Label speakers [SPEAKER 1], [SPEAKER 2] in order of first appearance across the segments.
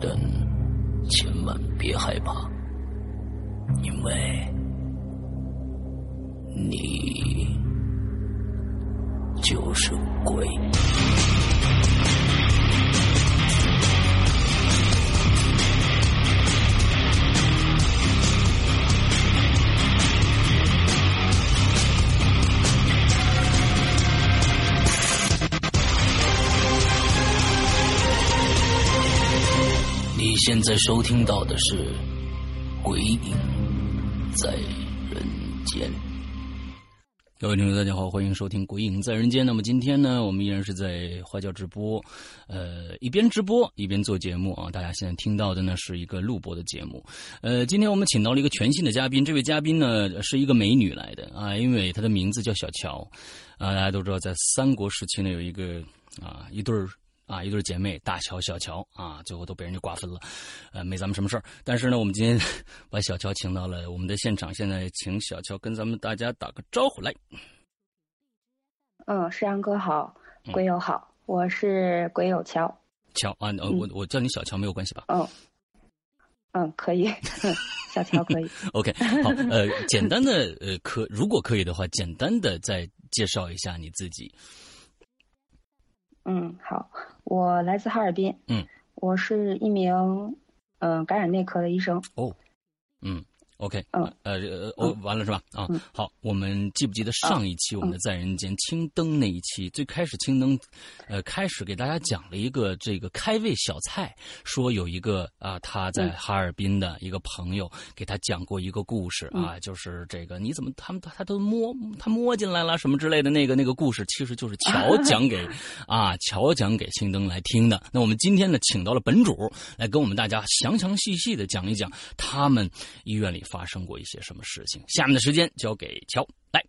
[SPEAKER 1] 但千万别害怕，因为你就是鬼。在收听到的是《鬼影在人间》。各位听众，大家好，欢迎收听《鬼影在人间》。那么今天呢，我们依然是在花椒直播，呃，一边直播一边做节目啊。大家现在听到的呢是一个录播的节目。呃，今天我们请到了一个全新的嘉宾，这位嘉宾呢是一个美女来的啊，因为她的名字叫小乔啊。大家都知道，在三国时期呢有一个啊一对儿。啊，一对姐妹大乔、小乔啊，最后都被人家瓜分了，呃，没咱们什么事儿。但是呢，我们今天 把小乔请到了我们的现场，现在请小乔跟咱们大家打个招呼来。
[SPEAKER 2] 嗯，世阳哥好，鬼友好，我是鬼友乔。
[SPEAKER 1] 乔啊，呃，我我叫你小乔没有关系吧？
[SPEAKER 2] 嗯，嗯，可以，小乔可以。
[SPEAKER 1] OK，好，呃，简单的呃，可如果可以的话，简单的再介绍一下你自己。
[SPEAKER 2] 嗯，好，我来自哈尔滨。
[SPEAKER 1] 嗯，
[SPEAKER 2] 我是一名嗯、呃、感染内科的医生。
[SPEAKER 1] 哦，嗯，OK，
[SPEAKER 2] 嗯，
[SPEAKER 1] 呃呃哦，完了是吧？啊，好，我们记不记得上一期我们的在人间青灯那一期，最开始青灯，呃，开始给大家讲了一个这个开胃小菜，说有一个啊他在哈尔滨的一个朋友给他讲过一个故事啊，就是这个你怎么他们他都摸他摸进来了什么之类的那个那个故事，其实就是 乔讲给啊乔讲给青灯来听的。那我们今天呢，请到了本主来跟我们大家详详细细的讲一讲他们医院里发生过一些什么事情。下面的时间交给乔来。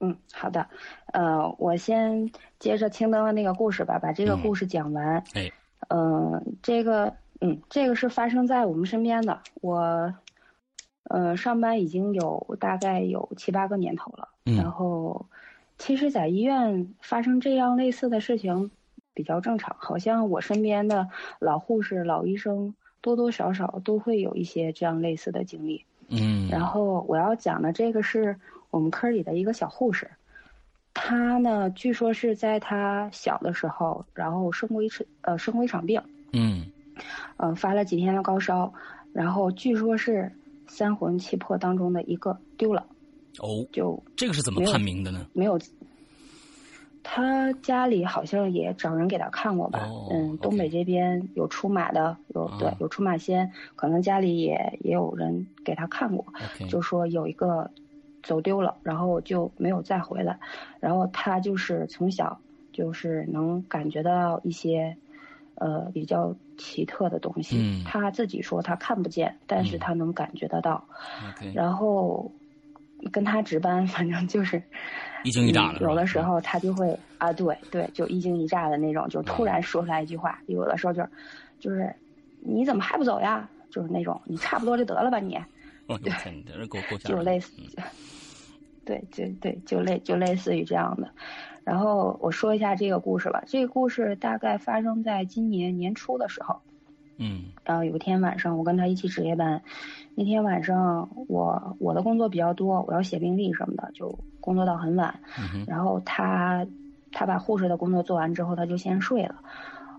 [SPEAKER 2] 嗯，好的，呃，我先接着青灯的那个故事吧，把这个故事讲完。
[SPEAKER 1] 哎，
[SPEAKER 2] 嗯，这个，嗯，这个是发生在我们身边的。我，呃，上班已经有大概有七八个年头了。
[SPEAKER 1] 嗯。
[SPEAKER 2] 然后，其实，在医院发生这样类似的事情比较正常，好像我身边的老护士、老医生多多少少都会有一些这样类似的经历。
[SPEAKER 1] 嗯。
[SPEAKER 2] 然后我要讲的这个是。我们科里的一个小护士，她呢，据说是在她小的时候，然后生过一次呃生过一场病，
[SPEAKER 1] 嗯，
[SPEAKER 2] 嗯、呃，发了几天的高烧，然后据说是三魂七魄当中的一个丢了，
[SPEAKER 1] 哦，
[SPEAKER 2] 就
[SPEAKER 1] 这个是怎么判明的呢？
[SPEAKER 2] 没有，他家里好像也找人给他看过吧，
[SPEAKER 1] 哦、
[SPEAKER 2] 嗯，东北这边有出马的，有、
[SPEAKER 1] 哦、
[SPEAKER 2] 对有出马仙，可能家里也也有人给他看过.就说有一个。走丢了，然后就没有再回来。然后他就是从小就是能感觉到一些，呃，比较奇特的东西。
[SPEAKER 1] 嗯、
[SPEAKER 2] 他自己说他看不见，但是他能感觉得到。然后跟他值班，反正就是
[SPEAKER 1] 一惊一乍的、
[SPEAKER 2] 嗯。有的时候他就会啊，对对，就一惊一乍的那种，就突然说出来一句话。
[SPEAKER 1] 嗯、
[SPEAKER 2] 有的时候就就是你怎么还不走呀？就是那种你差不多就得了吧你。
[SPEAKER 1] 哦天，你这够够
[SPEAKER 2] 就类似，对，就对，就类就类似于这样的。然后我说一下这个故事吧。这个故事大概发生在今年年初的时候。
[SPEAKER 1] 嗯。
[SPEAKER 2] 然后有一天晚上，我跟他一起值夜班。那天晚上，我我的工作比较多，我要写病历什么的，就工作到很晚。
[SPEAKER 1] 嗯
[SPEAKER 2] 然后他他把护士的工作做完之后，他就先睡了。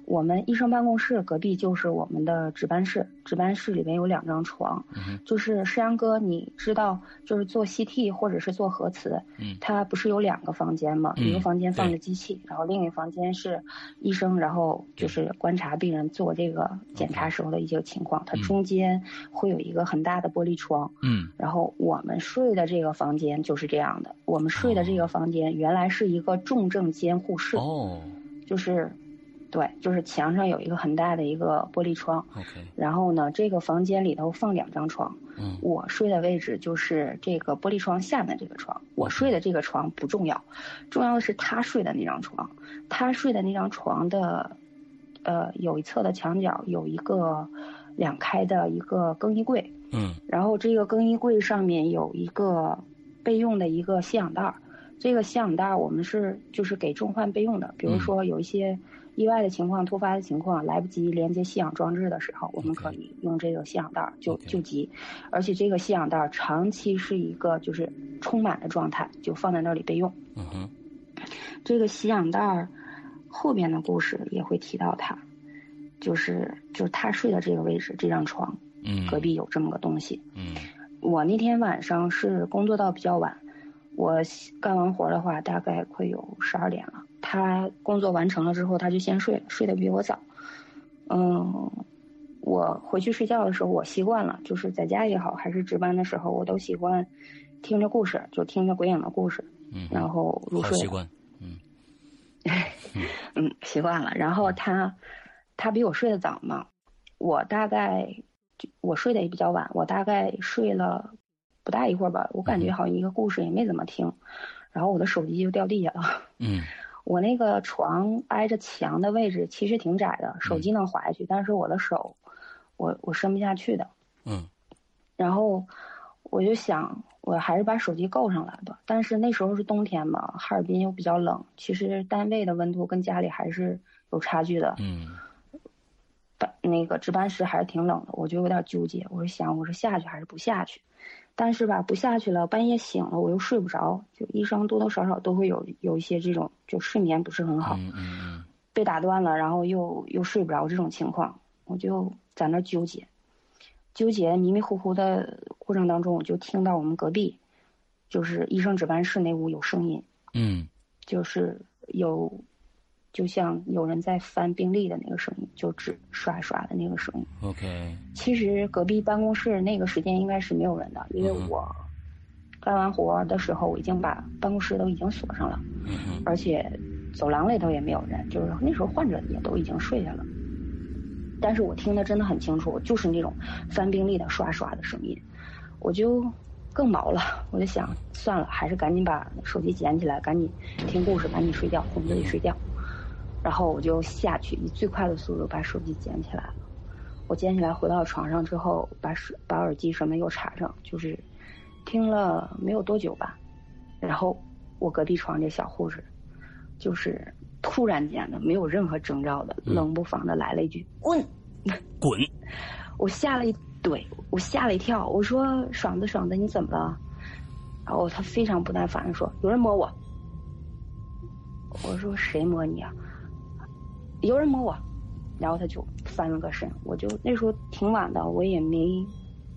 [SPEAKER 2] 我们医生办公室隔壁就是我们的值班室，值班室里面有两张床，就是山阳哥，你知道，就是做 CT 或者是做核磁，
[SPEAKER 1] 嗯，
[SPEAKER 2] 它不是有两个房间吗？一个房间放着机器，然后另一个房间是医生，然后就是观察病人做这个检查时候的一些情况。它中间会有一个很大的玻璃窗，
[SPEAKER 1] 嗯，
[SPEAKER 2] 然后我们睡的这个房间就是这样的。我们睡的这个房间原来是一个重症监护室，
[SPEAKER 1] 哦，
[SPEAKER 2] 就是。对，就是墙上有一个很大的一个玻璃窗。
[SPEAKER 1] OK。
[SPEAKER 2] 然后呢，这个房间里头放两张床。
[SPEAKER 1] 嗯。
[SPEAKER 2] 我睡的位置就是这个玻璃窗下面这个床。我睡的这个床不重要，重要的是他睡的那张床。他睡的那张床的，呃，有一侧的墙角有一个两开的一个更衣柜。
[SPEAKER 1] 嗯。
[SPEAKER 2] 然后这个更衣柜上面有一个备用的一个吸氧袋儿。这个吸氧袋儿我们是就是给重患备用的，比如说有一些。意外的情况、突发的情况，来不及连接吸氧装置的时候，我们可以用这个吸氧袋救救急。而且这个吸氧袋长期是一个就是充满的状态，就放在那里备用。
[SPEAKER 1] 嗯哼。
[SPEAKER 2] 这个吸氧袋后边的故事也会提到它，就是就是他睡的这个位置，这张床，
[SPEAKER 1] 嗯，
[SPEAKER 2] 隔壁有这么个东西。
[SPEAKER 1] 嗯。
[SPEAKER 2] 我那天晚上是工作到比较晚，我干完活的话，大概快有十二点了。他工作完成了之后，他就先睡了，睡得比我早。嗯，我回去睡觉的时候，我习惯了，就是在家也好，还是值班的时候，我都喜欢听着故事，就听着鬼影的故事，
[SPEAKER 1] 嗯，
[SPEAKER 2] 然后入睡。
[SPEAKER 1] 习惯，嗯，
[SPEAKER 2] 嗯，习惯了。然后他他比我睡得早嘛，我大概我睡得也比较晚，我大概睡了不大一会儿吧，我感觉好像一个故事也没怎么听，然后我的手机就掉地下了。
[SPEAKER 1] 嗯。
[SPEAKER 2] 我那个床挨着墙的位置其实挺窄的，手机能滑下去，但是我的手，我我伸不下去的。
[SPEAKER 1] 嗯。
[SPEAKER 2] 然后我就想，我还是把手机够上来吧。但是那时候是冬天嘛，哈尔滨又比较冷，其实单位的温度跟家里还是有差距的。
[SPEAKER 1] 嗯。
[SPEAKER 2] 班那个值班室还是挺冷的，我就有点纠结。我是想，我是下去还是不下去？但是吧，不下去了，半夜醒了，我又睡不着。就医生多多少少都会有有一些这种，就睡眠不是很好，被打断了，然后又又睡不着这种情况，我就在那纠结，纠结迷迷糊糊的过程当中，我就听到我们隔壁，就是医生值班室那屋有声音，
[SPEAKER 1] 嗯，
[SPEAKER 2] 就是有。就像有人在翻病历的那个声音，就纸刷刷的那个声音。
[SPEAKER 1] OK。
[SPEAKER 2] 其实隔壁办公室那个时间应该是没有人的，因为我干完活的时候，我已经把办公室都已经锁上了，而且走廊里头也没有人，就是那时候患者也都已经睡下了。但是我听的真的很清楚，就是那种翻病历的刷刷的声音，我就更毛了，我就想算了，还是赶紧把手机捡起来，赶紧听故事，赶紧睡觉，哄自己睡觉。然后我就下去，以最快的速度把手机捡起来了。我捡起来回到床上之后，把手把耳机什么又插上，就是听了没有多久吧。然后我隔壁床这小护士，就是突然间的，没有任何征兆的，冷不防的来了一句“滚，
[SPEAKER 1] 滚”。
[SPEAKER 2] 我吓了一，对我吓了一跳。我说：“爽子，爽子，你怎么了？”然后他非常不耐烦的说：“有人摸我。”我说：“谁摸你啊？”有人摸我，然后他就翻了个身，我就那时候挺晚的，我也没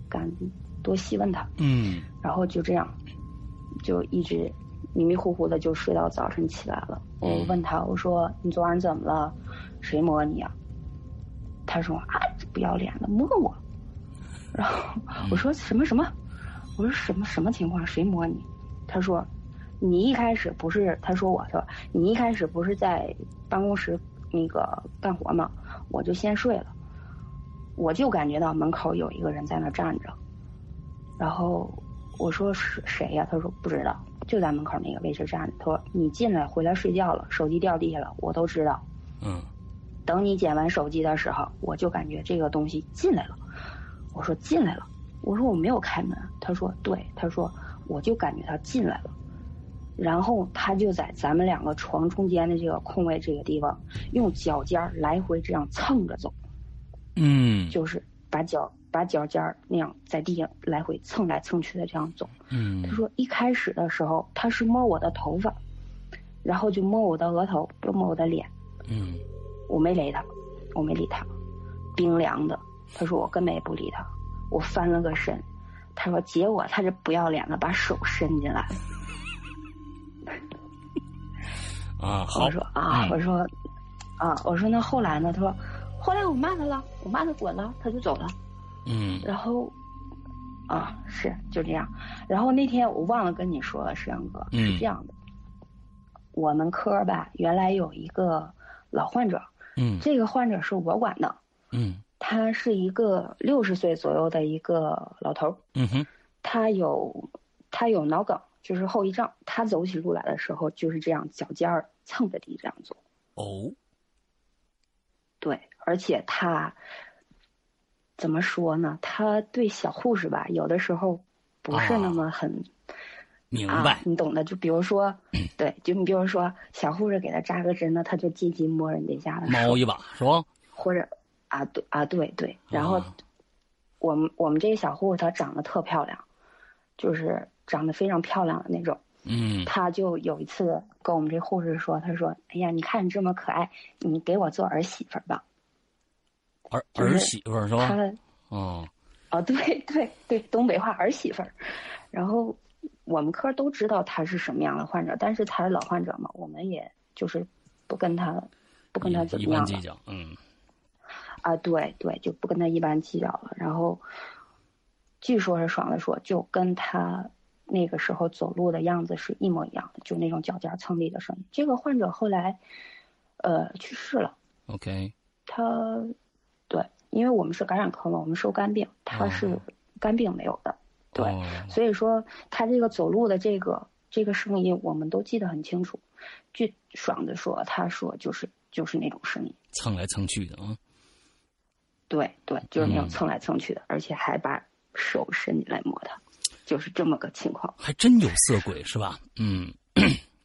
[SPEAKER 2] 敢多细问他。
[SPEAKER 1] 嗯。
[SPEAKER 2] 然后就这样，就一直迷迷糊糊的就睡到早晨起来了。我问他，我说你昨晚怎么了？谁摸你啊？他说啊，不要脸的摸我。然后我说什么什么？我说什么什么情况？谁摸你？他说你一开始不是？他说我说你一开始不是在办公室。那个干活嘛，我就先睡了，我就感觉到门口有一个人在那站着，然后我说是谁呀？他说不知道，就在门口那个位置站着。他说你进来回来睡觉了，手机掉地下了，我都知道。
[SPEAKER 1] 嗯，
[SPEAKER 2] 等你捡完手机的时候，我就感觉这个东西进来了。我说进来了，我说我没有开门。他说对，他说我就感觉他进来了。然后他就在咱们两个床中间的这个空位这个地方，用脚尖来回这样蹭着走。
[SPEAKER 1] 嗯，
[SPEAKER 2] 就是把脚把脚尖那样在地上来回蹭来蹭去的这样走。
[SPEAKER 1] 嗯，
[SPEAKER 2] 他说一开始的时候他是摸我的头发，然后就摸我的额头，又摸我的脸。
[SPEAKER 1] 嗯，
[SPEAKER 2] 我没理他，我没理他，冰凉的。他说我根本也不理他，我翻了个身。他说结果他这不要脸的把手伸进来。
[SPEAKER 1] 啊，好。
[SPEAKER 2] 我说啊，我说啊，我说那后来呢？他说后来我骂他了，我骂他滚了，他就走了。
[SPEAKER 1] 嗯，
[SPEAKER 2] 然后啊，是就这样。然后那天我忘了跟你说了，石阳哥是这样的，我们科吧原来有一个老患者，
[SPEAKER 1] 嗯，
[SPEAKER 2] 这个患者是我管的，
[SPEAKER 1] 嗯，
[SPEAKER 2] 他是一个六十岁左右的一个老头，
[SPEAKER 1] 嗯哼，
[SPEAKER 2] 他有他有脑梗。就是后遗症，他走起路来的时候就是这样，脚尖儿蹭着地这样做。
[SPEAKER 1] 哦，
[SPEAKER 2] 对，而且他怎么说呢？他对小护士吧，有的时候不是那么很
[SPEAKER 1] 明白，
[SPEAKER 2] 你懂的。就比如说，对，就你比如说，小护士给他扎个针呢，他就积极摸人家家的
[SPEAKER 1] 猫一把是吧？
[SPEAKER 2] 或者啊，对啊，对对。然后我们我们这个小护士她长得特漂亮，就是。长得非常漂亮的那种，
[SPEAKER 1] 嗯，
[SPEAKER 2] 他就有一次跟我们这护士说：“他说，哎呀，你看你这么可爱，你给我做儿媳妇吧。”
[SPEAKER 1] 儿儿媳妇是吧？
[SPEAKER 2] 他
[SPEAKER 1] 哦，
[SPEAKER 2] 哦，对 对对，东北话儿媳妇儿。然后我们科都知道他是什么样的患者，但是他是老患者嘛，我们也就是不跟他不跟他怎么样
[SPEAKER 1] 计较，嗯，
[SPEAKER 2] 啊，对对，就不跟他一般计较了。然后据说是爽的说，就跟他。那个时候走路的样子是一模一样的，就那种脚尖蹭地的声音。这个患者后来，呃，去世了。
[SPEAKER 1] OK。
[SPEAKER 2] 他，对，因为我们是感染科嘛，我们收肝病，他是肝病没有的。对，所以说他这个走路的这个这个声音，我们都记得很清楚。据爽的说，他说就是就是那种声音，
[SPEAKER 1] 蹭来蹭去的啊。
[SPEAKER 2] 对对，就是那种蹭来蹭去的，而且还把手伸进来摸他。就是这么个情况，
[SPEAKER 1] 还真有色鬼是吧？嗯，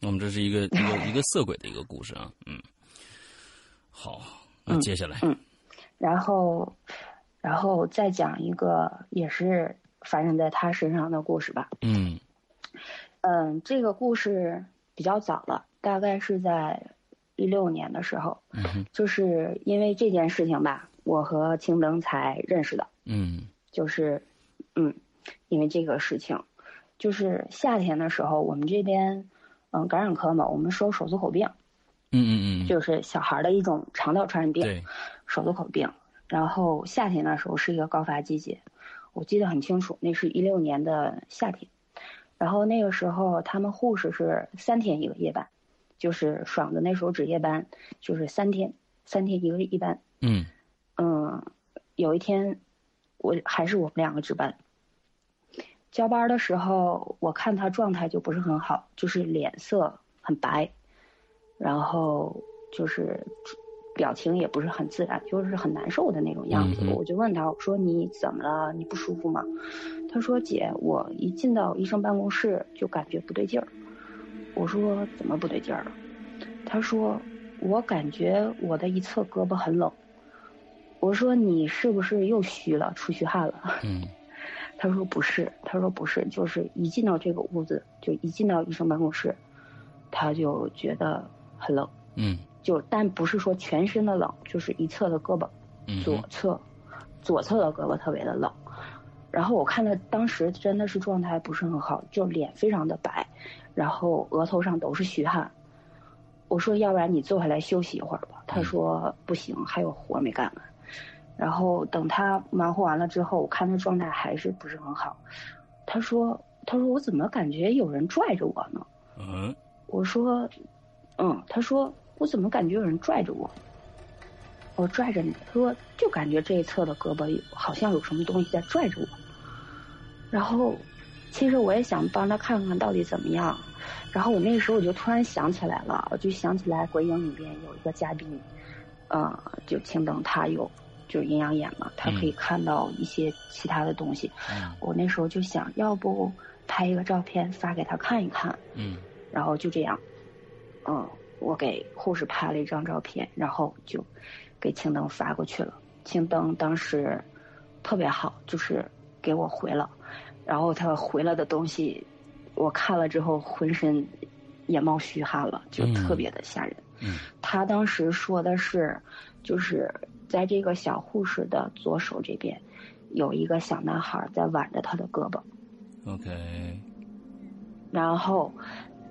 [SPEAKER 1] 我们这是一个一个一个色鬼的一个故事啊。嗯，好，那接下来，
[SPEAKER 2] 嗯，然后，然后再讲一个也是发生在他身上的故事吧。
[SPEAKER 1] 嗯，
[SPEAKER 2] 嗯，这个故事比较早了，大概是在一六年的时候，就是因为这件事情吧，我和青灯才认识的。
[SPEAKER 1] 嗯，
[SPEAKER 2] 就是，嗯。因为这个事情，就是夏天的时候，我们这边，嗯，感染科嘛，我们收手足口病，
[SPEAKER 1] 嗯嗯嗯，
[SPEAKER 2] 就是小孩的一种肠道传染病，手足口病。然后夏天的时候是一个高发季节，我记得很清楚，那是一六年的夏天。然后那个时候他们护士是三天一个夜班，就是爽的那时候值夜班，就是三天三天一个一班。
[SPEAKER 1] 嗯
[SPEAKER 2] 嗯，有一天我还是我们两个值班。交班的时候，我看他状态就不是很好，就是脸色很白，然后就是表情也不是很自然，就是很难受的那种样子。我就问他，我说你怎么了？你不舒服吗？他说姐，我一进到医生办公室就感觉不对劲儿。我说怎么不对劲儿了？他说我感觉我的一侧胳膊很冷。我说你是不是又虚了，出虚汗了？
[SPEAKER 1] 嗯。
[SPEAKER 2] 他说不是，他说不是，就是一进到这个屋子，就一进到医生办公室，他就觉得很冷。
[SPEAKER 1] 嗯，
[SPEAKER 2] 就但不是说全身的冷，就是一侧的胳膊，左侧，左侧的胳膊特别的冷。然后我看他当时真的是状态不是很好，就脸非常的白，然后额头上都是虚汗。我说要不然你坐下来休息一会儿吧。他说不行，还有活没干完。然后等他忙活完了之后，我看他状态还是不是很好。他说：“他说我怎么感觉有人拽着我呢？”
[SPEAKER 1] 嗯，
[SPEAKER 2] 我说：“嗯。”他说：“我怎么感觉有人拽着我？”我拽着你。他说：“就感觉这一侧的胳膊好像有什么东西在拽着我。”然后，其实我也想帮他看看到底怎么样。然后我那个时候我就突然想起来了，我就想起来《鬼影》里边有一个嘉宾。呃，就青灯他有就是阴阳眼嘛，他可以看到一些其他的东西。
[SPEAKER 1] 嗯。
[SPEAKER 2] 我那时候就想要不拍一个照片发给他看一看，
[SPEAKER 1] 嗯。
[SPEAKER 2] 然后就这样，嗯，我给护士拍了一张照片，然后就给青灯发过去了。青灯当时特别好，就是给我回了，然后他回了的东西，我看了之后浑身也冒虚汗了，就
[SPEAKER 1] 嗯。
[SPEAKER 2] 特别的吓人。
[SPEAKER 1] 嗯。
[SPEAKER 2] 他当时说的是，就是在这个小护士的左手这边，有一个小男孩在挽着他的胳膊
[SPEAKER 1] ，，OK，
[SPEAKER 2] 然后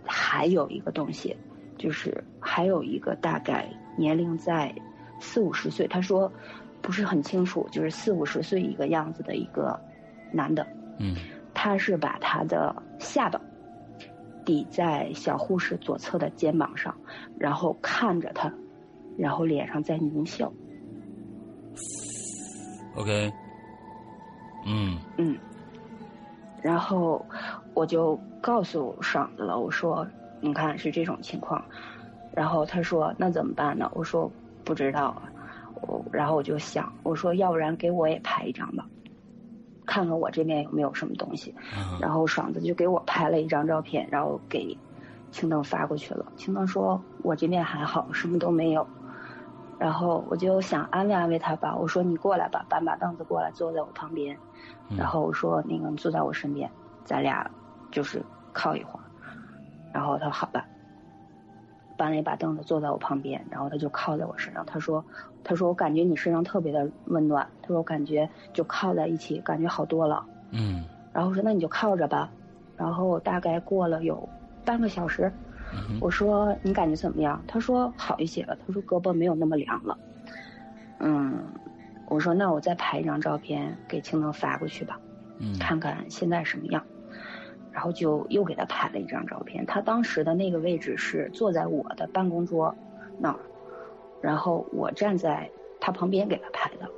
[SPEAKER 2] 还有一个东西，就是还有一个大概年龄在四五十岁，他说不是很清楚，就是四五十岁一个样子的一个男的，
[SPEAKER 1] 嗯。
[SPEAKER 2] 他是把他的下巴抵在小护士左侧的肩膀上，然后看着他，然后脸上在狞笑。
[SPEAKER 1] ，OK，嗯
[SPEAKER 2] 嗯，然后我就告诉爽子了，我说你看是这种情况，然后他说那怎么办呢？我说不知道啊，我然后我就想，我说要不然给我也拍一张吧，看看我这边有没有什么东西。
[SPEAKER 1] 啊
[SPEAKER 2] 然后爽子就给我拍了一张照片，然后给青灯发过去了。青灯说我这边还好，什么都没有。然后我就想安慰安慰他吧，我说你过来吧，搬把凳子过来，坐在我旁边。
[SPEAKER 1] 嗯
[SPEAKER 2] 然后我说那个你坐在我身边，咱俩就是靠一会儿。然后他说好吧，搬了一把凳子坐在我旁边，然后他就靠在我身上。他说他说我感觉你身上特别的温暖，他说我感觉就靠在一起，感觉好多了。
[SPEAKER 1] 嗯
[SPEAKER 2] 然后我说那你就靠着吧。然后大概过了有半个小时，
[SPEAKER 1] 嗯
[SPEAKER 2] 我说你感觉怎么样？他说好一些了，他说胳膊没有那么凉了。嗯，我说那我再拍一张照片给青灯发过去吧，
[SPEAKER 1] 嗯
[SPEAKER 2] 看看现在什么样。然后就又给他拍了一张照片，他当时的那个位置是坐在我的办公桌那儿，然后我站在他旁边给他拍的，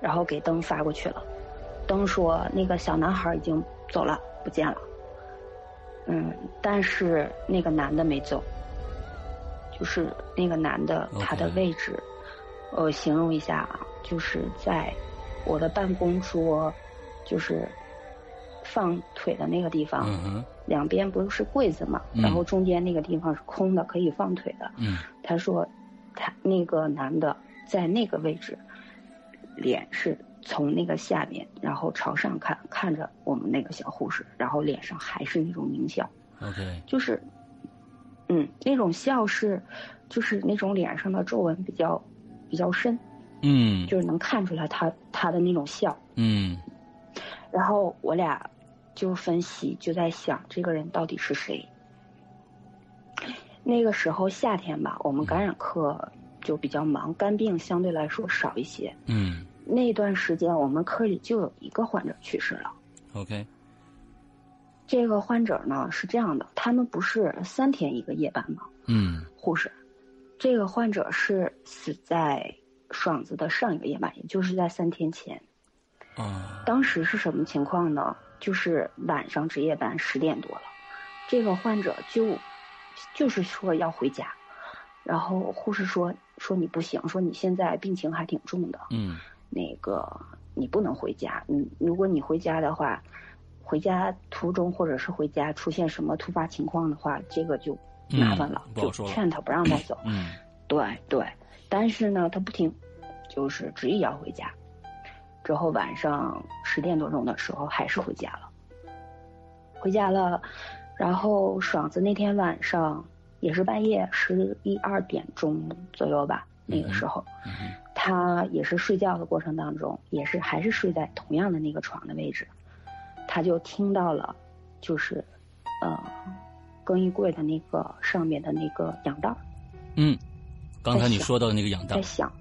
[SPEAKER 2] 然后给灯发过去了。灯说那个小男孩已经走了，不见了。嗯，但是那个男的没走，就是那个男的他的位置，我形容一下啊，就是在我的办公桌，就是放腿的那个地方，两边不是柜子嘛，
[SPEAKER 1] 嗯
[SPEAKER 2] 然后中间那个地方是空的，可以放腿的。
[SPEAKER 1] 嗯
[SPEAKER 2] 他说，他那个男的在那个位置，脸是从那个下面，然后朝上看，看着我们那个小护士，然后脸上还是那种狞笑
[SPEAKER 1] ，，OK，
[SPEAKER 2] 就是，嗯，那种笑是，就是那种脸上的皱纹比较比较深，
[SPEAKER 1] 嗯
[SPEAKER 2] 就是能看出来他他的那种笑。
[SPEAKER 1] 嗯
[SPEAKER 2] 然后我俩就分析，就在想这个人到底是谁。那个时候夏天吧，我们感染科就比较忙，肝病相对来说少一些。
[SPEAKER 1] 嗯
[SPEAKER 2] 那段时间我们科里就有一个患者去世了。
[SPEAKER 1] ，OK，
[SPEAKER 2] 这个患者呢是这样的，他们不是三天一个夜班吗？
[SPEAKER 1] 嗯
[SPEAKER 2] 护士，这个患者是死在爽子的上一个夜班，也就是在三天前。
[SPEAKER 1] 啊
[SPEAKER 2] 当时是什么情况呢？就是晚上值夜班十点多了，这个患者就就是说要回家，然后护士说说你不行，说你现在病情还挺重的，
[SPEAKER 1] 嗯
[SPEAKER 2] 那个你不能回家，嗯如果你回家的话，回家途中或者是回家出现什么突发情况的话，这个就麻烦了，就劝他不让他走。
[SPEAKER 1] 嗯
[SPEAKER 2] 对对，但是呢，他不听，就是执意要回家。之后晚上十点多钟的时候，还是回家了。回家了，然后爽子那天晚上也是半夜十一二点钟左右吧，那个时候，他也是睡觉的过程当中，也是还是睡在同样的那个床的位置，他就听到了，就是，呃，更衣柜的那个上面的那个氧袋儿
[SPEAKER 1] 嗯，刚才你说到的那个氧袋
[SPEAKER 2] 在，响，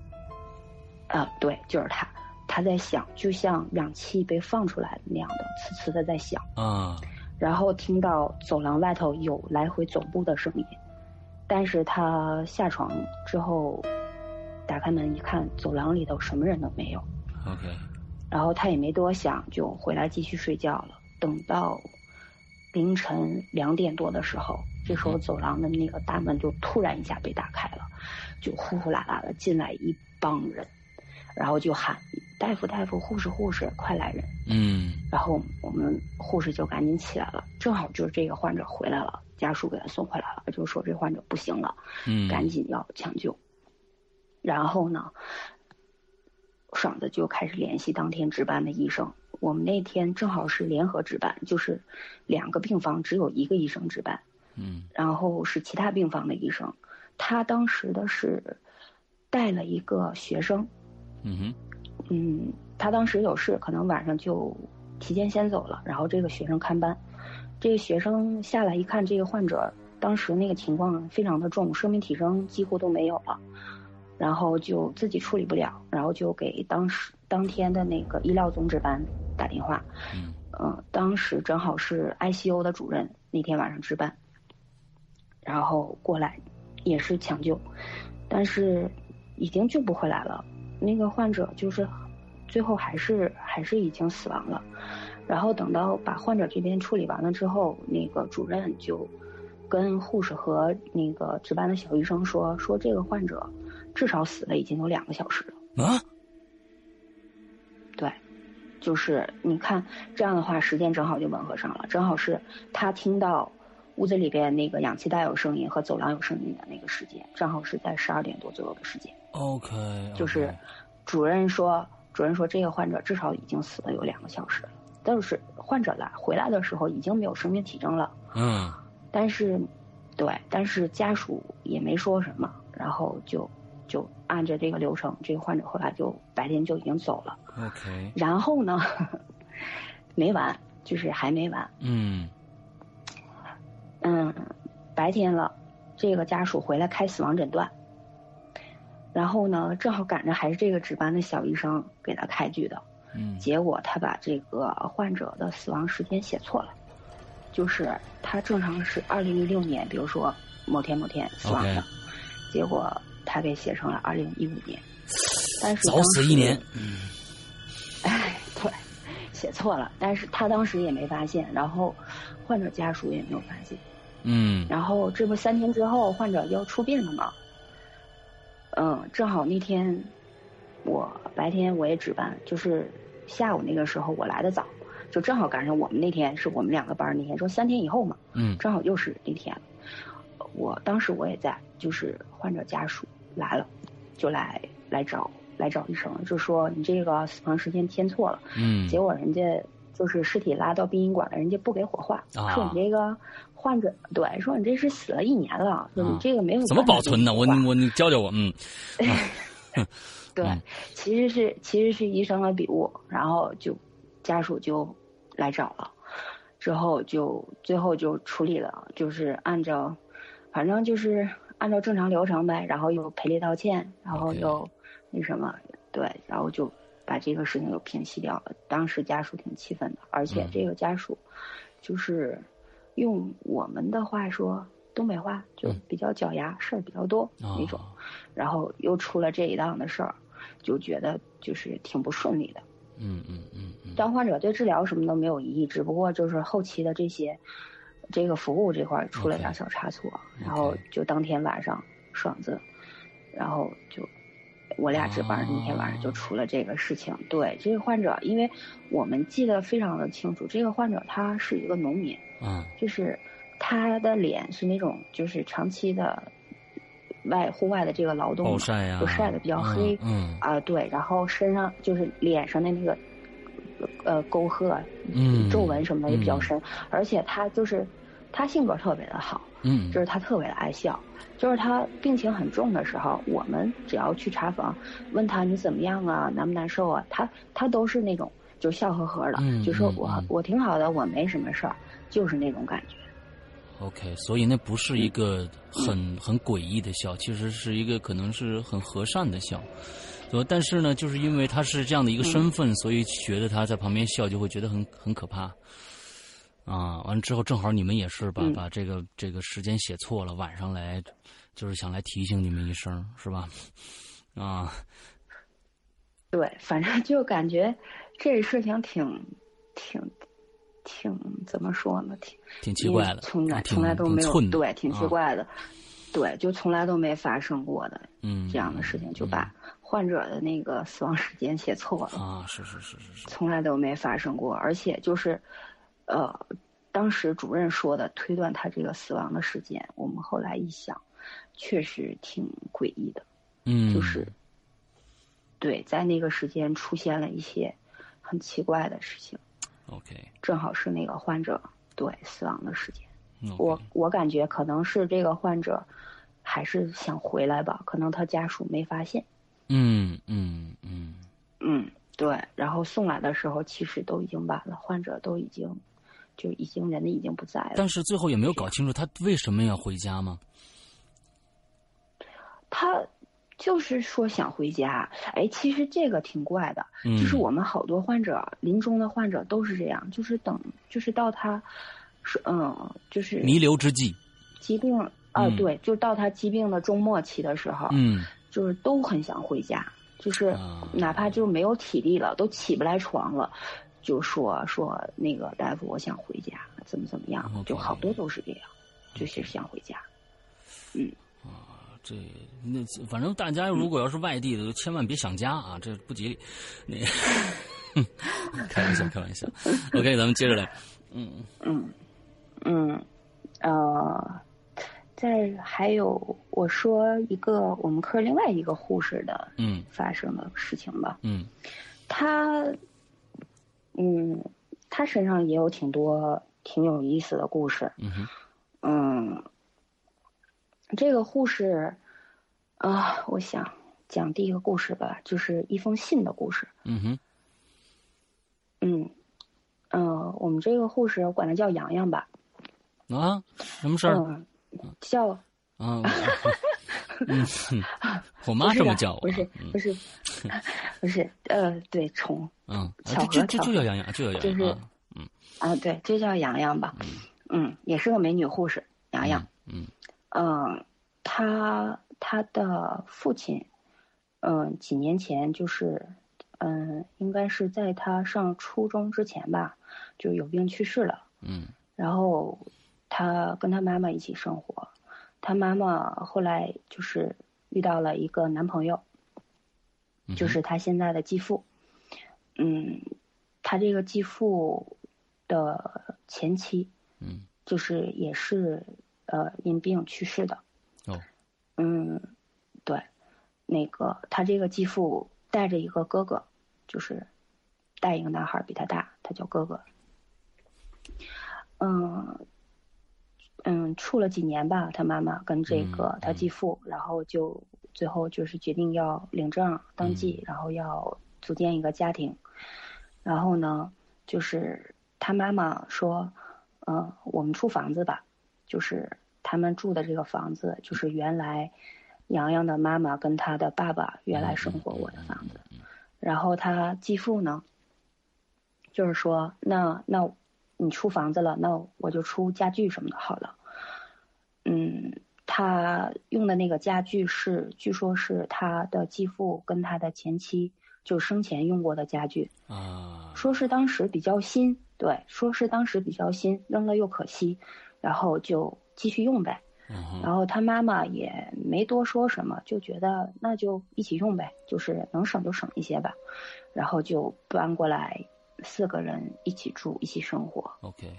[SPEAKER 2] 啊、对，就是他，他在响，就像氧气被放出来那样的，呲呲的在响。
[SPEAKER 1] 啊
[SPEAKER 2] 然后听到走廊外头有来回走步的声音，但是他下床之后，打开门一看，走廊里头什么人都没有。
[SPEAKER 1] ，OK，
[SPEAKER 2] 然后他也没多想，就回来继续睡觉了。等到凌晨两点多的时候，这时候走廊的那个大门就突然一下被打开了，就呼呼啦啦的进来一帮人，然后就喊大夫大夫护士护士快来人，
[SPEAKER 1] 嗯
[SPEAKER 2] 然后我们护士就赶紧起来了，正好就是这个患者回来了，家属给他送回来了，就说这患者不行了，
[SPEAKER 1] 嗯，
[SPEAKER 2] 赶紧要抢救。然后呢，爽子就开始联系当天值班的医生。我们那天正好是联合值班，就是两个病房只有一个医生值班，
[SPEAKER 1] 嗯
[SPEAKER 2] 然后是其他病房的医生。他当时的是带了一个学生，
[SPEAKER 1] 嗯哼
[SPEAKER 2] 嗯，他当时有事，可能晚上就提前先走了，然后这个学生看班。这个学生下来一看，这个患者当时那个情况非常的重，生命体征几乎都没有了，然后就自己处理不了，然后就给当时当天的那个医疗总值班打电话。
[SPEAKER 1] 嗯
[SPEAKER 2] 嗯，当时正好是 ICU 的主任那天晚上值班，然后过来也是抢救，但是已经救不回来了。那个患者就是最后还是还是已经死亡了。然后等到把患者这边处理完了之后，那个主任就跟护士和那个值班的小医生说，说这个患者至少死了已经有两个小时了。
[SPEAKER 1] 啊，
[SPEAKER 2] 对，就是你看这样的话，时间正好就吻合上了，正好是他听到屋子里边那个氧气袋有声音和走廊有声音的那个时间，正好是在十二点多左右的时间。
[SPEAKER 1] OK，
[SPEAKER 2] 就是主任说，主任说这个患者至少已经死了有两个小时了，但是患者来回来的时候已经没有生命体征了，
[SPEAKER 1] 嗯
[SPEAKER 2] 但是，对，但是家属也没说什么，然后就就按着这个流程，这个患者后来就白天就已经走了。
[SPEAKER 1] OK，
[SPEAKER 2] 然后呢，没完，就是还没完。
[SPEAKER 1] 嗯。
[SPEAKER 2] 嗯，白天了，这个家属回来开死亡诊断，然后呢，正好赶着还是这个值班的小医生给他开具的，
[SPEAKER 1] 嗯。
[SPEAKER 2] 结果他把这个患者的死亡时间写错了，就是他正常是二零一六年，比如说某天某天死亡的。结果他给写成了二零一五年，但是
[SPEAKER 1] 早死一年，
[SPEAKER 2] 哎，对，写错了，但是他当时也没发现，然后患者家属也没有发现，
[SPEAKER 1] 嗯
[SPEAKER 2] 然后这不三天之后患者要出殡了吗？嗯，正好那天我白天我也值班，就是下午那个时候我来的早，就正好赶上我们那天是我们两个班那天，说三天以后嘛，
[SPEAKER 1] 嗯
[SPEAKER 2] 正好又是那天了。我当时我也在，就是患者家属来了，就来来找来找医生，就说你这个死亡时间填错了。
[SPEAKER 1] 嗯，
[SPEAKER 2] 结果人家就是尸体拉到殡仪馆了，人家不给火化，
[SPEAKER 1] 啊
[SPEAKER 2] 说你这个患者对，说你这是死了一年了，说你这个没有
[SPEAKER 1] 啊怎么保存呢？我我你教教我，嗯
[SPEAKER 2] 对，
[SPEAKER 1] 嗯
[SPEAKER 2] 其实是其实是医生的笔误，然后就家属就来找了，之后就最后就处理了，就是按照，反正就是按照正常流程呗，然后又赔礼道歉，然后又那什么，对，然后就把这个事情又平息掉了。当时家属挺气愤的，而且
[SPEAKER 1] 嗯
[SPEAKER 2] 这个家属就是用我们的话说。东北话就
[SPEAKER 1] 嗯
[SPEAKER 2] 比较脚牙，事儿比较多那种，
[SPEAKER 1] 啊
[SPEAKER 2] 然后又出了这一档的事儿，就觉得就是挺不顺利的。
[SPEAKER 1] 嗯嗯嗯嗯，
[SPEAKER 2] 当患者对治疗什么都没有异议，只不过就是后期的这些这个服务这块儿出了点小差错然后就当天晚上爽子，然后就我俩值班那天晚上就出了这个事情。对这个患者，因为我们记得非常的清楚，这个患者他是一个农民，
[SPEAKER 1] 嗯。
[SPEAKER 2] 就是他的脸是那种就是长期的外户外的这个劳动
[SPEAKER 1] 暴晒呀，
[SPEAKER 2] 就晒的比较黑
[SPEAKER 1] 嗯。
[SPEAKER 2] 啊、对，然后身上就是脸上的那个呃沟壑、
[SPEAKER 1] 嗯，
[SPEAKER 2] 皱纹什么的也比较
[SPEAKER 1] 嗯。
[SPEAKER 2] 深，而且他就是他性格特别的好，
[SPEAKER 1] 嗯，
[SPEAKER 2] 就是他特别的爱笑，就是他病情很重的时候，我们只要去查房，问他你怎么样啊，难不难受啊，他他都是那种就笑呵呵的，
[SPEAKER 1] 嗯
[SPEAKER 2] 就说我我挺好的，我没什么事儿，就是那种感觉。
[SPEAKER 1] OK，所以那不是一个很很诡异的笑，其实是一个可能是很和善的笑。呃，但是呢，就是因为他是这样的一个身份，所以觉得他在旁边笑就会觉得很很可怕。啊，完了之后正好你们也是把、
[SPEAKER 2] 嗯。
[SPEAKER 1] 把这个这个时间写错了，晚上来就是想来提醒你们一声，是吧？啊，
[SPEAKER 2] 对，反正就感觉这事情挺挺挺怎么说呢？挺
[SPEAKER 1] 挺奇怪的，
[SPEAKER 2] 从来从来都没有对，挺奇怪的，对，就从来都没发生过的，
[SPEAKER 1] 嗯，
[SPEAKER 2] 这样的事情，就把患者的那个死亡时间写错了
[SPEAKER 1] 啊，是是是是是，
[SPEAKER 2] 从来都没发生过，而且就是，呃，当时主任说的推断他这个死亡的时间，我们后来一想，确实挺诡异的，
[SPEAKER 1] 嗯，
[SPEAKER 2] 就是，对，在那个时间出现了一些很奇怪的事情。
[SPEAKER 1] OK，
[SPEAKER 2] 正好是那个患者对死亡的时间，我我感觉可能是这个患者还是想回来吧，可能他家属没发现。
[SPEAKER 1] 嗯嗯
[SPEAKER 2] 嗯嗯，对。然后送来的时候，其实都已经晚了，患者都已经就已经人已经不在了。
[SPEAKER 1] 但是最后也没有搞清楚他为什么要回家吗？
[SPEAKER 2] 他。就是说想回家，哎，其实这个挺怪的，就是我们好多患者临终的患者都是这样，就是等，就是到他，是嗯，就是
[SPEAKER 1] 弥留之际，
[SPEAKER 2] 疾病啊，对，就到他疾病的终末期的时候，
[SPEAKER 1] 嗯，
[SPEAKER 2] 就是都很想回家，就是哪怕就没有体力了，都起不来床了，就说说那个大夫，我想回家，怎么怎么样，就好多都是这样，就是想回家，嗯。
[SPEAKER 1] 这那反正大家如果要是外地的，就千万别想家啊，这不吉利。那 开玩笑，开玩笑。OK，咱们接着来。
[SPEAKER 2] 嗯嗯嗯呃，再还有我说一个我们科另外一个护士的
[SPEAKER 1] 嗯
[SPEAKER 2] 发生的事情吧。
[SPEAKER 1] 嗯，
[SPEAKER 2] 他嗯他身上也有挺多挺有意思的故事。
[SPEAKER 1] 嗯哼
[SPEAKER 2] 嗯。这个护士，啊，我想讲第一个故事吧，就是一封信的故事。
[SPEAKER 1] 嗯哼。
[SPEAKER 2] 嗯，呃，我们这个护士，我管她叫洋洋吧。
[SPEAKER 1] 啊？什么事儿？
[SPEAKER 2] 叫。
[SPEAKER 1] 啊。嗯，我妈这么叫我。
[SPEAKER 2] 不是不是 不是，呃，对，宠。
[SPEAKER 1] 嗯。
[SPEAKER 2] 巧合
[SPEAKER 1] 就就就叫洋洋，就叫洋洋。
[SPEAKER 2] 就是。
[SPEAKER 1] 嗯。
[SPEAKER 2] 啊，对，就叫洋洋吧。嗯，也是个美女护士，洋洋。
[SPEAKER 1] 嗯。
[SPEAKER 2] 嗯，他他的父亲，嗯，几年前就是，嗯，应该是在她上初中之前吧，就有病去世了。
[SPEAKER 1] 嗯，
[SPEAKER 2] 然后他跟他妈妈一起生活，他妈妈后来就是遇到了一个男朋友，就是他现在的继父。嗯，他这个继父的前妻，
[SPEAKER 1] 嗯，
[SPEAKER 2] 就是也是。呃，因病去世的。
[SPEAKER 1] 哦，
[SPEAKER 2] 嗯，对，那个他这个继父带着一个哥哥，就是带一个男孩比他大，他叫哥哥。嗯嗯，处了几年吧，他妈妈跟这个他继父，然后就最后就是决定要领证登记，然后要组建一个家庭。然后呢，就是他妈妈说：“嗯，我们出房子吧。”就是他们住的这个房子，就是原来洋洋的妈妈跟他的爸爸原来生活过的房子。然后他继父呢，就是说，那那你出房子了，那我就出家具什么的好了。嗯，他用的那个家具是，据说是他的继父跟他的前妻就生前用过的家具
[SPEAKER 1] 啊，
[SPEAKER 2] 说是当时比较新，对，说是当时比较新，扔了又可惜。然后就继续用呗，然后他妈妈也没多说什么，就觉得那就一起用呗，就是能省就省一些吧，然后就搬过来，四个人一起住，一起生活。
[SPEAKER 1] OK，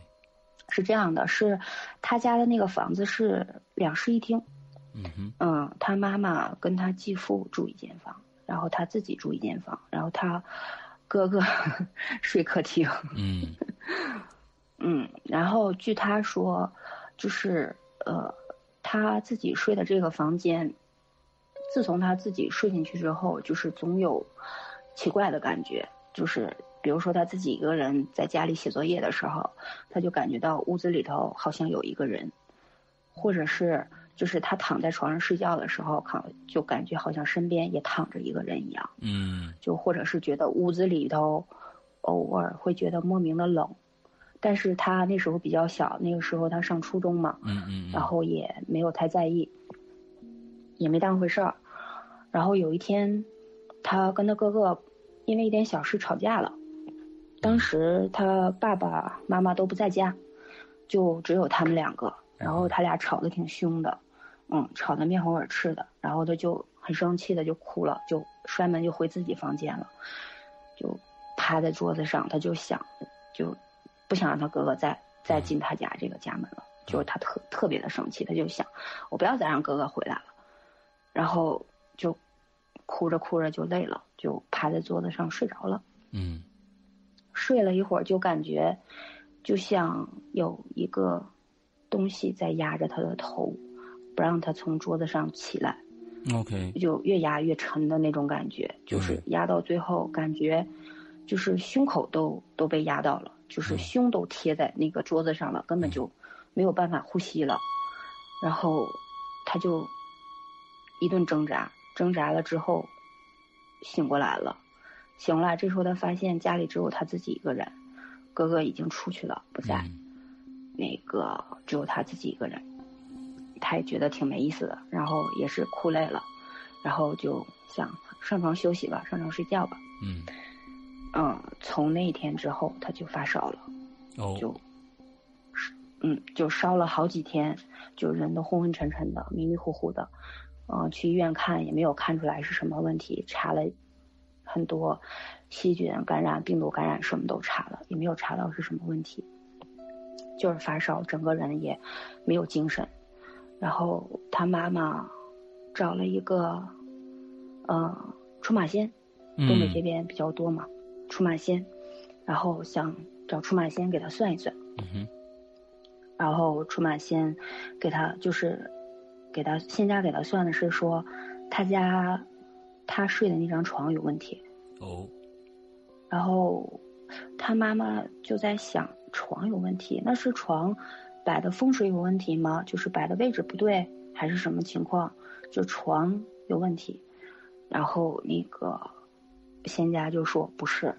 [SPEAKER 2] 是这样的，是他家的那个房子是两室一厅，
[SPEAKER 1] 嗯哼，
[SPEAKER 2] 嗯，他妈妈跟他继父住一间房，然后他自己住一间房，然后他哥哥 睡客厅，
[SPEAKER 1] 嗯。
[SPEAKER 2] 嗯，然后据他说，就是呃，他自己睡的这个房间，自从他自己睡进去之后，就是总有奇怪的感觉，就是比如说他自己一个人在家里写作业的时候，他就感觉到屋子里头好像有一个人，或者是就是他躺在床上睡觉的时候，看就感觉好像身边也躺着一个人一样，
[SPEAKER 1] 嗯，
[SPEAKER 2] 就或者是觉得屋子里头偶尔会觉得莫名的冷。但是他那时候比较小，那个时候他上初中嘛，
[SPEAKER 1] 嗯嗯，
[SPEAKER 2] 然后也没有太在意，也没当回事儿。然后有一天，他跟他哥哥因为一点小事吵架了，当时他爸爸妈妈都不在家，就只有他们两个。然后他俩吵得挺凶的，嗯，吵得面红耳赤的。然后他就很生气的就哭了，就摔门就回自己房间了，就趴在桌子上，他就想，就不想让他哥哥再再进他家这个家门了。就是他特特别的生气，他就想，我不要再让哥哥回来了。然后就哭着哭着就累了，就趴在桌子上睡着了。
[SPEAKER 1] 嗯，
[SPEAKER 2] 睡了一会儿就感觉，就像有一个东西在压着他的头，不让他从桌子上起来。
[SPEAKER 1] OK，
[SPEAKER 2] 就越压越沉的那种感觉，就是压到最后感觉，就是胸口都都被压到了，就是胸都贴在那个桌子上了，根本就没有办法呼吸了。然后他就一顿挣扎，挣扎了之后醒过来了。醒过来，这时候他发现家里只有他自己一个人，哥哥已经出去了，不在，
[SPEAKER 1] 嗯
[SPEAKER 2] 那个只有他自己一个人。他也觉得挺没意思的，然后也是哭累了，然后就想上床休息吧，上床睡觉吧。
[SPEAKER 1] 嗯，
[SPEAKER 2] 嗯，从那一天之后他就发烧了，
[SPEAKER 1] 哦，
[SPEAKER 2] 就，嗯，就烧了好几天，就人都昏昏沉沉的，迷迷糊糊的。嗯、去医院看也没有看出来是什么问题，查了很多细菌感染、病毒感染什么都查了，也没有查到是什么问题，就是发烧，整个人也没有精神。然后他妈妈找了一个，呃，出马仙，东北这
[SPEAKER 1] 嗯
[SPEAKER 2] 边比较多嘛，出马仙，然后想找出马仙给他算一算，
[SPEAKER 1] 嗯哼，
[SPEAKER 2] 然后出马仙给他就是给他现家给他算的是说他家他睡的那张床有问题，
[SPEAKER 1] 哦，
[SPEAKER 2] 然后他妈妈就在想床有问题，那是床摆的风水有问题吗？就是摆的位置不对，还是什么情况？就床有问题。然后那个仙家就说不是，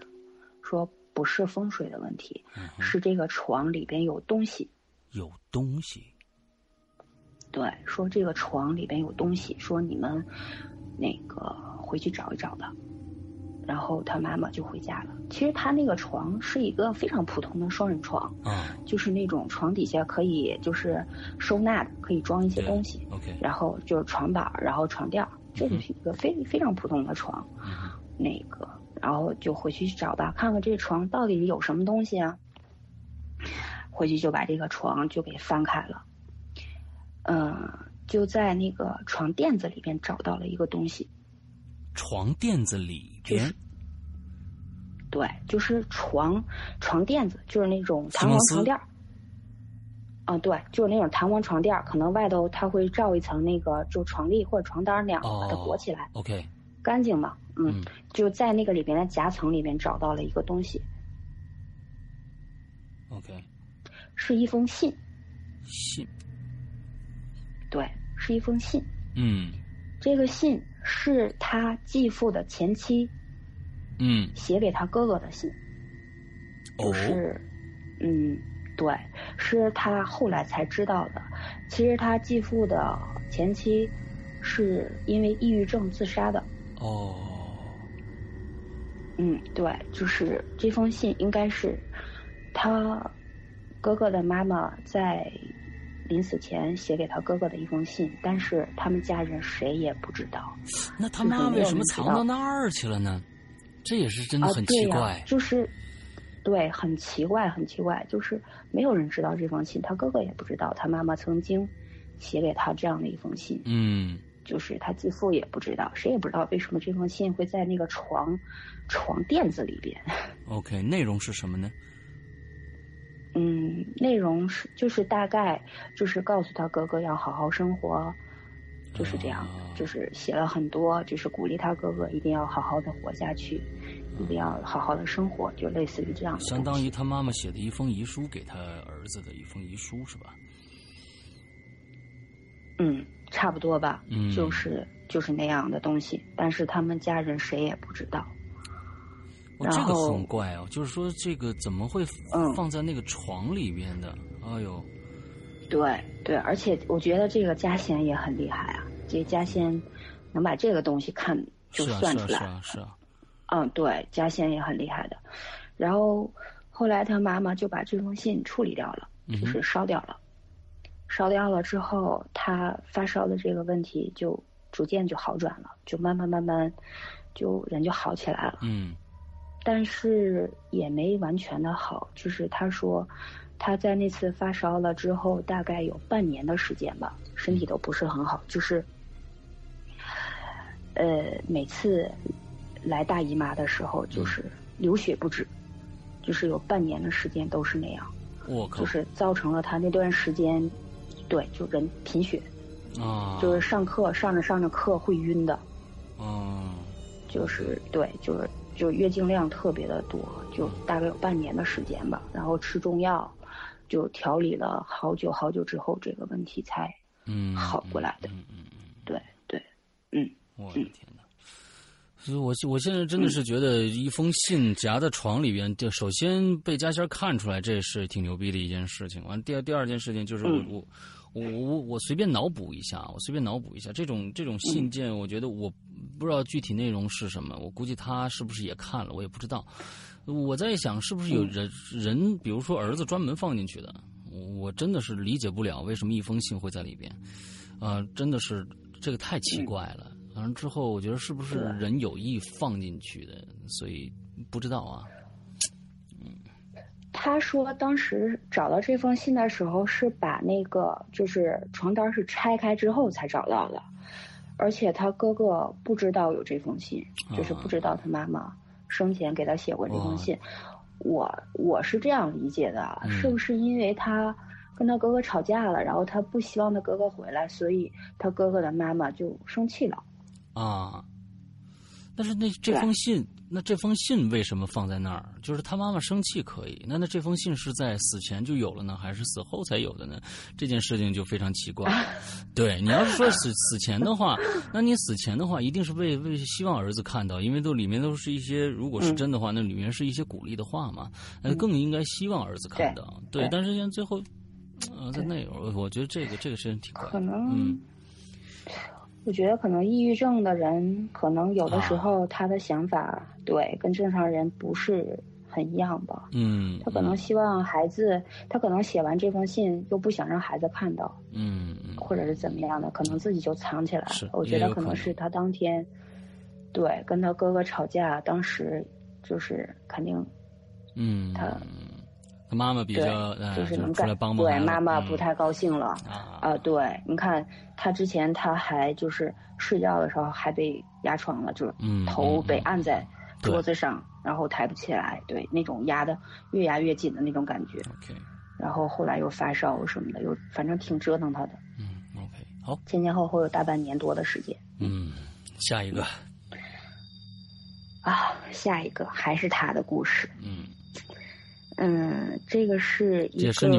[SPEAKER 2] 说不是风水的问题，
[SPEAKER 1] 嗯，
[SPEAKER 2] 是这个床里边有东西。
[SPEAKER 1] 有东西，
[SPEAKER 2] 对，说这个床里边有东西，说你们那个回去找一找吧。然后他妈妈就回家了。其实他那个床是一个非常普通的双人床，
[SPEAKER 1] 啊
[SPEAKER 2] 就是那种床底下可以就是收纳的，可以装一些东西
[SPEAKER 1] ，，OK，
[SPEAKER 2] 然后就是床板儿，然后床垫儿，这就是一个非非常普通的床。
[SPEAKER 1] 嗯，
[SPEAKER 2] 那个，然后就回去找吧，看看这床到底有什么东西啊。回去就把这个床就给翻开了，嗯、就在那个床垫子里边找到了一个东西，
[SPEAKER 1] 床垫子里边。
[SPEAKER 2] 就是。对，就是床床垫子，就是那种弹簧床垫儿。啊，对，就是那种弹簧床垫儿，可能外头它会罩一层那个就床笠或者床单那样
[SPEAKER 1] 哦，
[SPEAKER 2] 把它裹起来
[SPEAKER 1] ，，OK，
[SPEAKER 2] 干净嘛。嗯，
[SPEAKER 1] 嗯。
[SPEAKER 2] 就在那个里边的夹层里面找到了一个东西
[SPEAKER 1] ，，OK，
[SPEAKER 2] 是一封信。
[SPEAKER 1] 信，
[SPEAKER 2] 对，是一封信。
[SPEAKER 1] 嗯。
[SPEAKER 2] 这个信是他继父的前妻
[SPEAKER 1] 嗯，
[SPEAKER 2] 写给他哥哥的信，
[SPEAKER 1] 哦
[SPEAKER 2] 就，是，嗯，对，是他后来才知道的。其实他继父的前妻是因为抑郁症自杀的。
[SPEAKER 1] 哦，
[SPEAKER 2] 嗯，对，就是这封信应该是他哥哥的妈妈在临死前写给他哥哥的一封信，但是他们家人谁也不知道。
[SPEAKER 1] 那他妈为什么藏到那儿去了呢？这也是真的
[SPEAKER 2] 啊，
[SPEAKER 1] 很奇怪。
[SPEAKER 2] 就是对，很奇怪，很奇怪，就是没有人知道这封信，他哥哥也不知道，他妈妈曾经写给他这样的一封信，
[SPEAKER 1] 嗯
[SPEAKER 2] 就是他继父也不知道，谁也不知道为什么这封信会在那个床床垫子里边。
[SPEAKER 1] OK，内容是什么呢？
[SPEAKER 2] 嗯，内容是就是大概就是告诉他哥哥要好好生活，就是这样，
[SPEAKER 1] 哦
[SPEAKER 2] 就是写了很多，就是鼓励他哥哥一定要好好的活下去，一定要好好的生活，就类似于这样。
[SPEAKER 1] 相当于他妈妈写的一封遗书给他儿子的一封遗书是吧？
[SPEAKER 2] 嗯，差不多吧，
[SPEAKER 1] 嗯
[SPEAKER 2] 就是就是那样的东西，但是他们家人谁也不知道。
[SPEAKER 1] 我这个很怪哦，就是说这个怎么会
[SPEAKER 2] 嗯
[SPEAKER 1] 放在那个床里边的？哎呦，
[SPEAKER 2] 对对，而且我觉得这个家仙也很厉害啊，这家仙能把这个东西看就算出来，
[SPEAKER 1] 是啊是啊是啊，
[SPEAKER 2] 嗯，对，家仙也很厉害的。然后后来他妈妈就把这封信处理掉了，就是烧掉了。烧掉了之后，他发烧的这个问题就逐渐就好转了，就慢慢慢慢，就人就好起来了。
[SPEAKER 1] 嗯，
[SPEAKER 2] 但是也没完全的好，就是他说他在那次发烧了之后，大概有半年的时间吧，身体都不是很好，就是呃每次来大姨妈的时候，就是流血不止，就是有半年的时间都是那样。
[SPEAKER 1] 我靠！
[SPEAKER 2] 就是造成了他那段时间。对，就人贫血，
[SPEAKER 1] 啊，
[SPEAKER 2] 就是上课上着上着课会晕的，
[SPEAKER 1] 嗯，
[SPEAKER 2] 就是对，就是就月经量特别的多，就大概有半年的时间吧，然后吃中药，就调理了好久好久之后，这个问题才
[SPEAKER 1] 嗯
[SPEAKER 2] 好过来的，
[SPEAKER 1] 嗯嗯嗯，
[SPEAKER 2] 对对，嗯，
[SPEAKER 1] 我的天哪！所以我我现在真的是觉得一封信夹在床里边，就首先被家仙看出来，这是挺牛逼的一件事情。完，第二第二件事情就是我我。我我我随便脑补一下，我随便脑补一下，这种这种信件，我觉得我不知道具体内容是什么，我估计他是不是也看了，我也不知道。我在想，是不是有人人，比如说儿子专门放进去的？我真的是理解不了为什么一封信会在里边，啊，真的是这个太奇怪了。完了之后，我觉得是不是人有意放进去的？所以不知道啊。
[SPEAKER 2] 他说，当时找到这封信的时候，是把那个就是床单是拆开之后才找到的，而且他哥哥不知道有这封信，就是不知道他妈妈生前给他写过这封信。我我是这样理解的，是不是因为他跟他哥哥吵架了，然后他不希望他哥哥回来，所以他哥哥的妈妈就生气了？
[SPEAKER 1] 啊，但是那这封信。那这封信为什么放在那儿？就是他妈妈生气可以，那那这封信是在死前就有了呢，还是死后才有的呢？这件事情就非常奇怪。对你要是说死死前的话，那你死前的话一定是为为希望儿子看到，因为都里面都是一些，如果是真的话，那里面是一些鼓励的话嘛，那更应该希望儿子看到。对，但是像最后，呃，在那我我觉得这个这个事情挺怪。
[SPEAKER 2] 可能。我觉得可能抑郁症的人，可能有的时候他的想法对跟正常人不是很一样吧。
[SPEAKER 1] 嗯，
[SPEAKER 2] 他可能希望孩子，他可能写完这封信又不想让孩子看到。
[SPEAKER 1] 嗯
[SPEAKER 2] 或者是怎么样的，可能自己就藏起来了。我觉得可能是他当天，对，跟他哥哥吵架，当时就是肯定，
[SPEAKER 1] 嗯，
[SPEAKER 2] 他。
[SPEAKER 1] 他妈妈比较，
[SPEAKER 2] 就是能
[SPEAKER 1] 出来帮忙。
[SPEAKER 2] 对，妈妈不太高兴了。啊，对，你看他之前他还就是睡觉的时候还被压床了，就是头被按在桌子上，然后抬不起来，对，那种压的越压越紧的那种感觉。
[SPEAKER 1] OK。
[SPEAKER 2] 然后后来又发烧什么的，又反正挺折腾他的。
[SPEAKER 1] 嗯，OK，好。
[SPEAKER 2] 前前后后有大半年多的时间。
[SPEAKER 1] 嗯，下一个。
[SPEAKER 2] 啊，下一个还是他的故事。
[SPEAKER 1] 嗯。
[SPEAKER 2] 嗯，这个是一个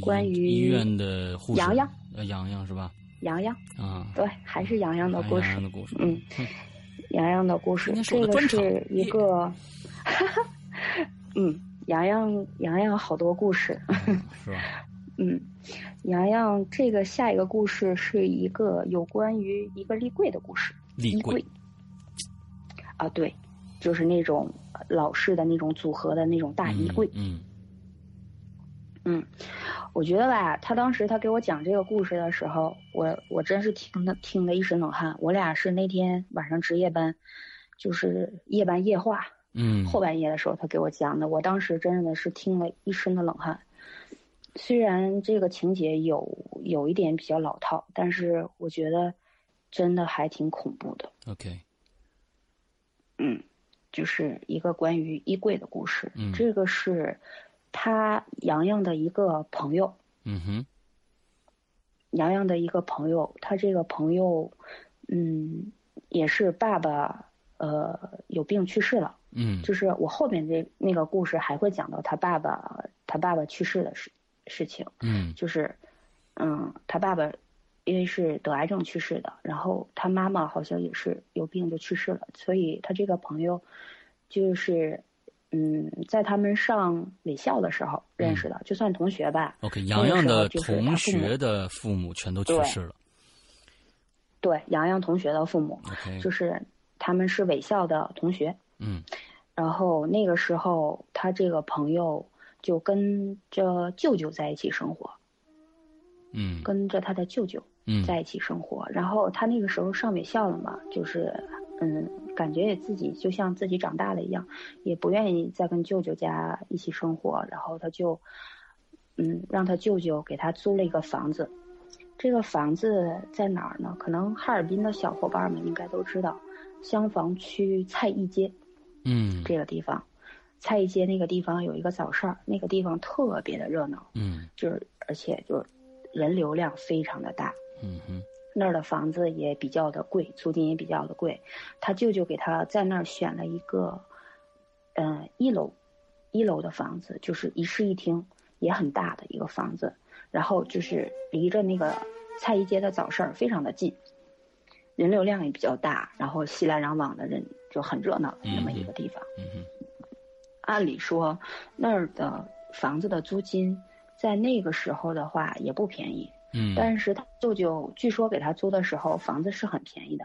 [SPEAKER 2] 关于
[SPEAKER 1] 医院的护
[SPEAKER 2] 士，洋洋，
[SPEAKER 1] 呃，洋洋是吧？
[SPEAKER 2] 洋洋
[SPEAKER 1] 啊，
[SPEAKER 2] 对，还是洋洋的故事。
[SPEAKER 1] 洋洋的故事，
[SPEAKER 2] 嗯，洋洋的故事，这个是一个，哈哈嗯，洋洋，洋洋好多故事，
[SPEAKER 1] 是吧？
[SPEAKER 2] 嗯，洋洋，这个下一个故事是一个有关于一个立柜的故事，
[SPEAKER 1] 立
[SPEAKER 2] 柜，啊，对。就是那种老式的那种组合的那种大衣柜。
[SPEAKER 1] 嗯。
[SPEAKER 2] 嗯，我觉得吧，他当时他给我讲这个故事的时候，我我真是听的听的一身冷汗。我俩是那天晚上值夜班，就是夜班夜话。
[SPEAKER 1] 嗯。
[SPEAKER 2] 后半夜的时候他给我讲的，我当时真的是听了一身的冷汗。虽然这个情节有有一点比较老套，但是我觉得真的还挺恐怖的。
[SPEAKER 1] OK。
[SPEAKER 2] 嗯。就是一个关于衣柜的故事。
[SPEAKER 1] 嗯，
[SPEAKER 2] 这个是他洋洋的一个朋友。
[SPEAKER 1] 嗯哼，
[SPEAKER 2] 洋洋的一个朋友，他这个朋友，嗯，也是爸爸呃有病去世了。
[SPEAKER 1] 嗯，
[SPEAKER 2] 就是我后面这那个故事还会讲到他爸爸他爸爸去世的事事情。
[SPEAKER 1] 嗯，
[SPEAKER 2] 就是嗯他爸爸。因为是得癌症去世的，然后他妈妈好像也是有病就去世了，所以他这个朋友，就是，嗯，在他们上美校的时候认识的，就算同学吧。
[SPEAKER 1] OK，洋洋的同学的父母全都去世了。
[SPEAKER 2] 对，洋洋同学的父母就是他们是伪校的同学。
[SPEAKER 1] 嗯，
[SPEAKER 2] 然后那个时候他这个朋友就跟着舅舅在一起生活，
[SPEAKER 1] 嗯
[SPEAKER 2] 跟着他的舅舅
[SPEAKER 1] 嗯
[SPEAKER 2] 在一起生活。然后他那个时候上美校了嘛，就是嗯，感觉也自己就像自己长大了一样，也不愿意再跟舅舅家一起生活。然后他就嗯，让他舅舅给他租了一个房子。这个房子在哪儿呢？可能哈尔滨的小伙伴们应该都知道，香坊区蔡义街
[SPEAKER 1] 嗯
[SPEAKER 2] 这个地方。蔡义街那个地方有一个早市儿，那个地方特别的热闹，
[SPEAKER 1] 嗯
[SPEAKER 2] 就是而且就是人流量非常的大。
[SPEAKER 1] 嗯哼
[SPEAKER 2] 那儿的房子也比较的贵，租金也比较的贵。他舅舅给他在那儿选了一个，嗯、一楼，一楼的房子，就是一室一厅，也很大的一个房子。然后就是离着那个蔡一街的早市儿非常的近，人流量也比较大，然后熙来攘往的人就很热闹那么一个地方。
[SPEAKER 1] 嗯哼
[SPEAKER 2] 按理说那儿的房子的租金在那个时候的话也不便宜，
[SPEAKER 1] 嗯
[SPEAKER 2] 但是他舅舅据说给他租的时候，房子是很便宜的。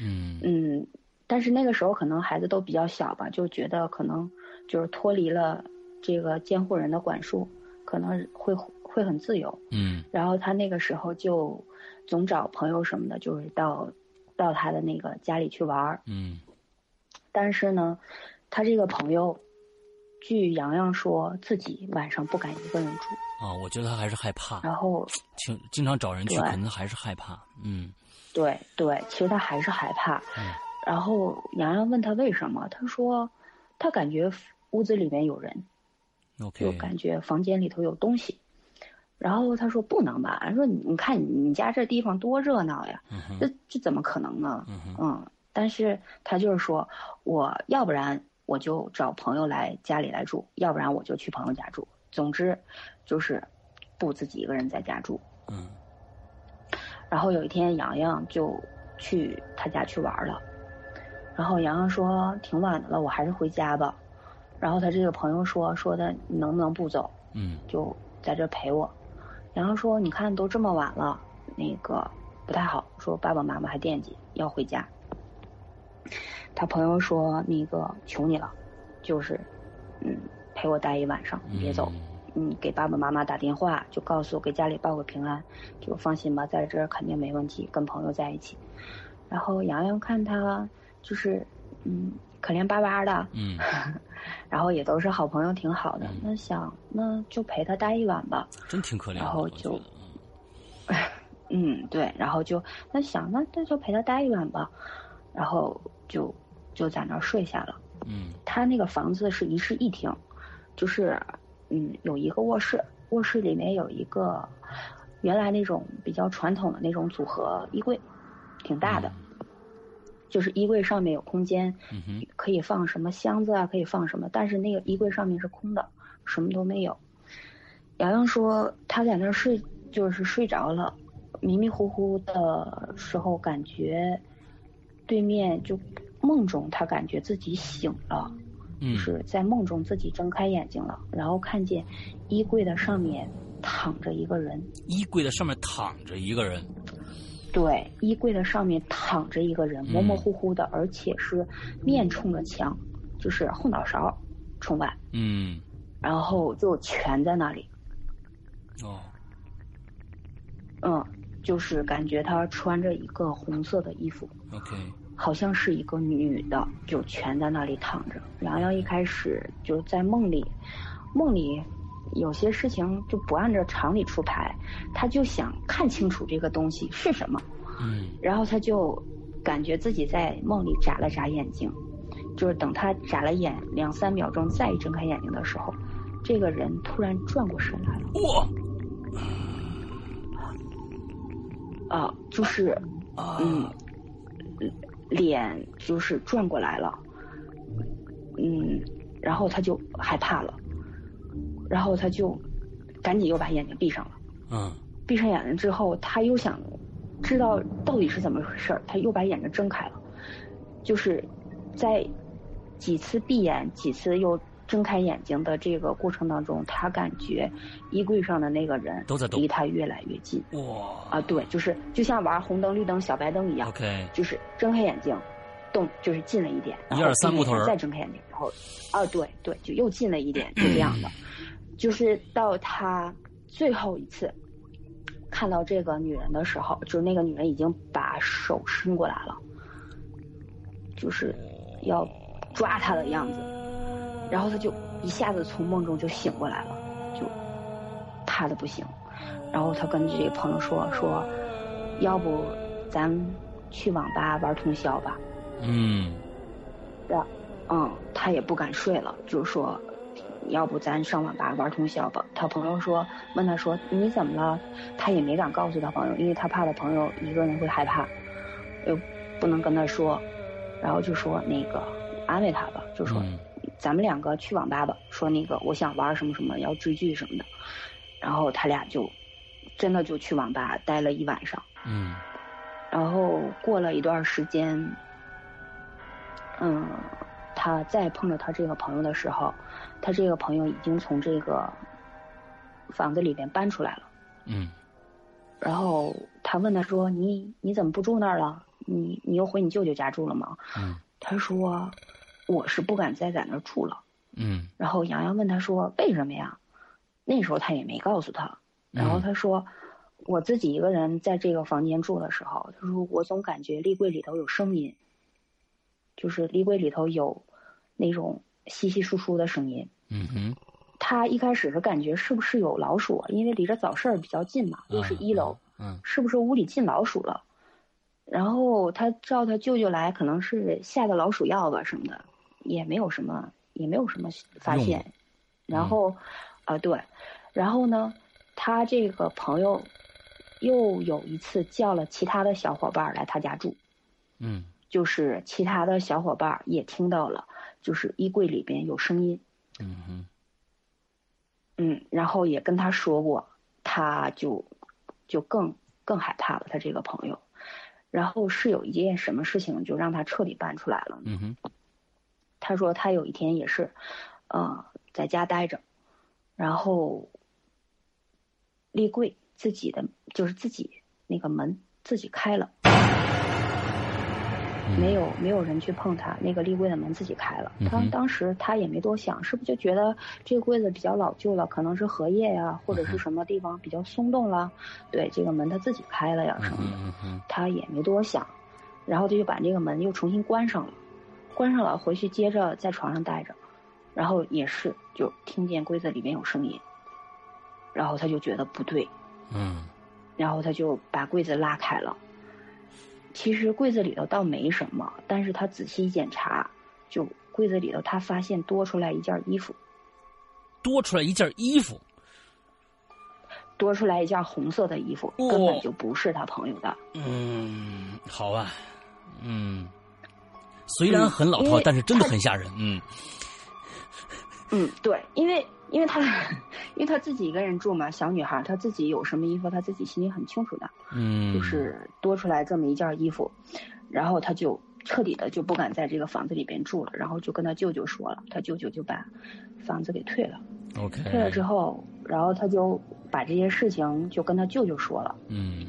[SPEAKER 1] 嗯
[SPEAKER 2] 嗯，但是那个时候可能孩子都比较小吧，就觉得可能就是脱离了这个监护人的管束，可能会会很自由。
[SPEAKER 1] 嗯
[SPEAKER 2] 然后他那个时候就总找朋友什么的，就是到到他的那个家里去玩儿。
[SPEAKER 1] 嗯
[SPEAKER 2] 但是呢，他这个朋友，据洋洋说自己晚上不敢一个人住，
[SPEAKER 1] 啊，我觉得他还是害怕，
[SPEAKER 2] 然后
[SPEAKER 1] 经经常找人去，可能还是害怕。嗯
[SPEAKER 2] 对对，其实他还是害怕。
[SPEAKER 1] 嗯
[SPEAKER 2] 然后洋洋问他为什么，他说他感觉屋子里面有人，就感觉房间里头有东西。然后他说不能吧，说你你看你你家这地方多热闹呀，
[SPEAKER 1] 嗯
[SPEAKER 2] 这这怎么可能呢？
[SPEAKER 1] 嗯
[SPEAKER 2] 嗯，但是他就是说，我要不然我就找朋友来家里来住，要不然我就去朋友家住。总之，就是不自己一个人在家住。
[SPEAKER 1] 嗯
[SPEAKER 2] 然后有一天，洋洋就去他家去玩了。然后洋洋说挺晚的了，我还是回家吧。然后他这个朋友说说的你能不能不走，
[SPEAKER 1] 嗯
[SPEAKER 2] 就在这陪我。洋洋说你看都这么晚了，那个不太好，说爸爸妈妈还惦记要回家。他朋友说那个求你了，就是嗯陪我待一晚上，别走。嗯，给爸爸妈妈打电话，就告诉给家里报个平安，就放心吧，在这儿肯定没问题，跟朋友在一起。然后洋洋看他就是嗯可怜巴巴的，
[SPEAKER 1] 嗯
[SPEAKER 2] 然后也都是好朋友，挺好的。
[SPEAKER 1] 嗯
[SPEAKER 2] 那想那就陪他待一晚吧。
[SPEAKER 1] 真挺可怜，
[SPEAKER 2] 然后就
[SPEAKER 1] 嗯
[SPEAKER 2] 嗯，对，然后就那想那那就陪他待一晚吧，然后就就在那儿睡下了。
[SPEAKER 1] 嗯
[SPEAKER 2] 他那个房子是一室一厅，就是嗯有一个卧室，卧室里面有一个原来那种比较传统的那种组合衣柜，挺大的，就是衣柜上面有空间，
[SPEAKER 1] 嗯
[SPEAKER 2] 可以放什么箱子啊，可以放什么，但是那个衣柜上面是空的，什么都没有。洋洋说他在那儿睡，就是睡着了，迷迷糊糊的时候感觉对面就梦中他感觉自己醒了。
[SPEAKER 1] 嗯。
[SPEAKER 2] 就是在梦中自己睁开眼睛了，然后看见衣柜的上面躺着一个人，
[SPEAKER 1] 衣柜的上面躺着一个人，
[SPEAKER 2] 对，衣柜的上面躺着一个人，
[SPEAKER 1] 嗯
[SPEAKER 2] 模模糊糊的，而且是面冲着墙，就是后脑勺冲外，
[SPEAKER 1] 嗯。
[SPEAKER 2] 然后就蜷在那里，
[SPEAKER 1] 哦。
[SPEAKER 2] 嗯，就是感觉他穿着一个红色的衣服
[SPEAKER 1] ，，OK，
[SPEAKER 2] 好像是一个女的，就蜷在那里躺着。洋洋一开始就在梦里，梦里有些事情就不按照常理出牌，他就想看清楚这个东西是什么，
[SPEAKER 1] 嗯。
[SPEAKER 2] 然后他就感觉自己在梦里眨了眨眼睛，就是等他眨了眼两三秒钟，再一睁开眼睛的时候，这个人突然转过身来了，
[SPEAKER 1] 哇。
[SPEAKER 2] 啊，就是
[SPEAKER 1] 啊。
[SPEAKER 2] 嗯，脸就是转过来了，嗯，然后他就害怕了，然后他就赶紧又把眼睛闭上了。
[SPEAKER 1] 嗯
[SPEAKER 2] 闭上眼睛之后，他又想知道到底是怎么回事儿，他又把眼睛睁开了，就是在几次闭眼、几次又睁开眼睛的这个过程当中，他感觉衣柜上的那个人
[SPEAKER 1] 都在动。
[SPEAKER 2] 离他越来越近。
[SPEAKER 1] 哇。
[SPEAKER 2] 啊，对，就是就像玩红灯、绿灯、小白灯一样。
[SPEAKER 1] ，OK，
[SPEAKER 2] 就是睁开眼睛，动就是近了一点，
[SPEAKER 1] 一二三木头人
[SPEAKER 2] 再睁开眼睛，然后，啊对对，就又近了一点，就 这样的，就是到他最后一次看到这个女人的时候，就是那个女人已经把手伸过来了，就是要抓他的样子，然后他就一下子从梦中就醒过来了，就怕的不行，然后他跟这个朋友说说，要不咱去网吧玩通宵吧。
[SPEAKER 1] 嗯，
[SPEAKER 2] 然，嗯，他也不敢睡了，就说，要不咱上网吧玩通宵吧？他朋友说，问他说你怎么了？他也没敢告诉他朋友，因为他怕他朋友一个人会害怕，又不能跟他说，然后就说那个安慰他吧，就说咱们两个去网吧吧。说那个我想玩什么什么，要追剧什么的，然后他俩就真的就去网吧待了一晚上。
[SPEAKER 1] 嗯，
[SPEAKER 2] 然后过了一段时间。嗯，他再碰到他这个朋友的时候，他这个朋友已经从这个房子里边搬出来了。
[SPEAKER 1] 嗯。
[SPEAKER 2] 然后他问他说：“你你怎么不住那儿了？你你又回你舅舅家住了吗？”
[SPEAKER 1] 嗯。
[SPEAKER 2] 他说：“我是不敢再在那儿住了。”
[SPEAKER 1] 嗯。
[SPEAKER 2] 然后洋洋问他说：“为什么呀？”那时候他也没告诉他。然后他说：“我自己一个人在这个房间住的时候，他说我总感觉立柜里头有声音。”就是立柜里头有那种稀稀疏疏的声音。
[SPEAKER 1] 嗯哼。
[SPEAKER 2] 他一开始是感觉是不是有老鼠，因为离着早市比较近嘛，又是一楼。
[SPEAKER 1] 嗯。
[SPEAKER 2] 是不是屋里进老鼠了？然后他叫他舅舅来，可能是下的老鼠药吧什么的，也没有什么，也没有什么发现。然后，啊对，然后呢，他这个朋友又有一次叫了其他的小伙伴来他家住。
[SPEAKER 1] 嗯。
[SPEAKER 2] 就是其他的小伙伴也听到了，就是衣柜里边有声音。
[SPEAKER 1] 嗯哼。
[SPEAKER 2] 嗯，然后也跟他说过，他就就更更害怕了。他这个朋友，然后是有一件什么事情，就让他彻底搬出来了。
[SPEAKER 1] 嗯哼。
[SPEAKER 2] 他说他有一天也是，呃，在家待着，然后立柜自己的就是自己那个门自己开了。没有没有人去碰他，那个立柜的门自己开了。他当时他也没多想，是不是就觉得这个柜子比较老旧了，可能是荷叶呀，或者是什么地方比较松动了？对，这个门他自己开了呀什么的，他也没多想，然后他就把这个门又重新关上了，关上了回去接着在床上待着，然后也是就听见柜子里面有声音，然后他就觉得不对，
[SPEAKER 1] 嗯，
[SPEAKER 2] 然后他就把柜子拉开了。其实柜子里头倒没什么，但是他仔细一检查，就柜子里头他发现多出来一件衣服，
[SPEAKER 1] 多出来一件衣服，
[SPEAKER 2] 多出来一件红色的衣服，根本就不是他朋友的。
[SPEAKER 1] 嗯，好吧，嗯，虽然很老套，但是真的很吓人。嗯，
[SPEAKER 2] 嗯，对，因为。因为他，因为他自己一个人住嘛，小女孩，她自己有什么衣服，她自己心里很清楚的。
[SPEAKER 1] 嗯，
[SPEAKER 2] 就是多出来这么一件衣服，然后他就彻底的就不敢在这个房子里边住了，然后就跟他舅舅说了，他舅舅就把房子给退了。
[SPEAKER 1] OK。
[SPEAKER 2] 退了之后，然后他就把这些事情就跟他舅舅说了。
[SPEAKER 1] 嗯。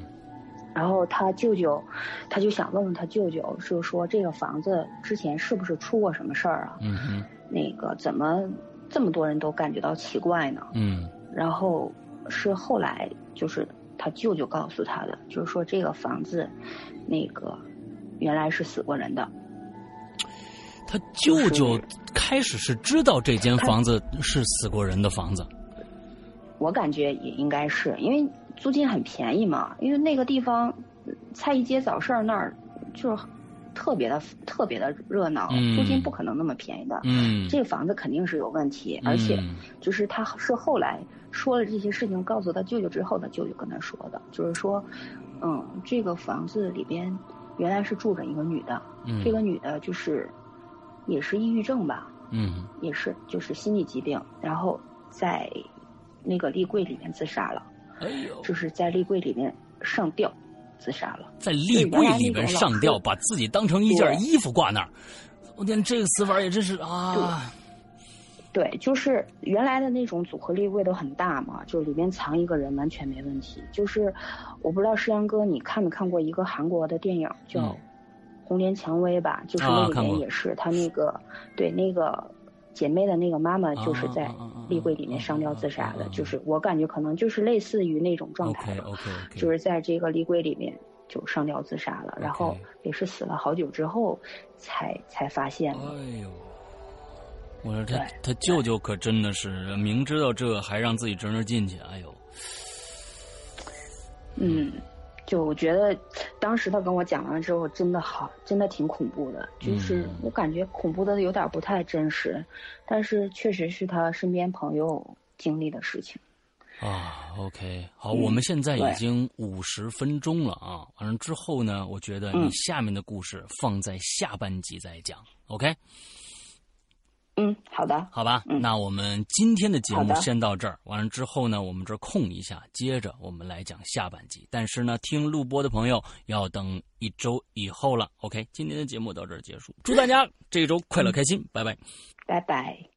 [SPEAKER 2] 然后他舅舅，他就想问问他舅舅，就是说这个房子之前是不是出过什么事儿啊？
[SPEAKER 1] 嗯哼。
[SPEAKER 2] 那个怎么？这么多人都感觉到奇怪呢。
[SPEAKER 1] 嗯，
[SPEAKER 2] 然后是后来就是他舅舅告诉他的，就是说这个房子，那个原来是死过人的。
[SPEAKER 1] 他舅舅开始是知道这间房子是死过人的房子。
[SPEAKER 2] 我感觉也应该是因为租金很便宜嘛，因为那个地方菜一街早市那儿就是。特别的特别的热闹，租金不可能那么便宜的。
[SPEAKER 1] 嗯，
[SPEAKER 2] 这个房子肯定是有问题，而且就是他是后来说了这些事情，告诉他舅舅之后，他舅舅跟他说的，就是说，嗯，这个房子里边原来是住着一个女的，这个女的就是也是抑郁症吧，
[SPEAKER 1] 嗯，
[SPEAKER 2] 也是就是心理疾病，然后在那个立柜里面自杀了，就是在立柜里面上吊。自杀了，
[SPEAKER 1] 在立柜里面上吊，把自己当成一件衣服挂那儿。我天，这个死法也真是啊！
[SPEAKER 2] 对，就是原来的那种组合立柜都很大嘛，就里面藏一个人完全没问题。就是我不知道诗阳哥，你看没看过一个韩国的电影叫《红莲蔷薇吧，就是
[SPEAKER 1] 啊
[SPEAKER 2] 那里面也是，他那个对那个姐妹的那个妈妈就是在立柜里面上吊自杀的，就是我感觉可能就是类似于那种状态就是在这个立柜里面就上吊自杀了，然后也是死了好久之后才才发现的。
[SPEAKER 1] 哎呦，我说他他舅舅可真的是明知道这还让自己侄女进去，哎呦，
[SPEAKER 2] 嗯，就我觉得当时他跟我讲完之后，真的好，真的挺恐怖的。就是
[SPEAKER 1] 嗯
[SPEAKER 2] 我感觉恐怖的有点不太真实，但是确实是他身边朋友经历的事情。
[SPEAKER 1] 啊，OK，好，
[SPEAKER 2] 嗯
[SPEAKER 1] 我们现在已经五十分钟了啊。完了之后呢，我觉得你
[SPEAKER 2] 嗯
[SPEAKER 1] 下面的故事放在下半集再讲，OK？
[SPEAKER 2] 嗯，好的，
[SPEAKER 1] 好吧，
[SPEAKER 2] 嗯
[SPEAKER 1] 那我们今天的节目先到这儿。完了之后呢，我们这儿空一下，接着我们来讲下半集。但是呢，听录播的朋友要等一周以后了。OK，今天的节目到这儿结束，祝大家这一周快乐开心，拜拜。
[SPEAKER 2] 拜拜。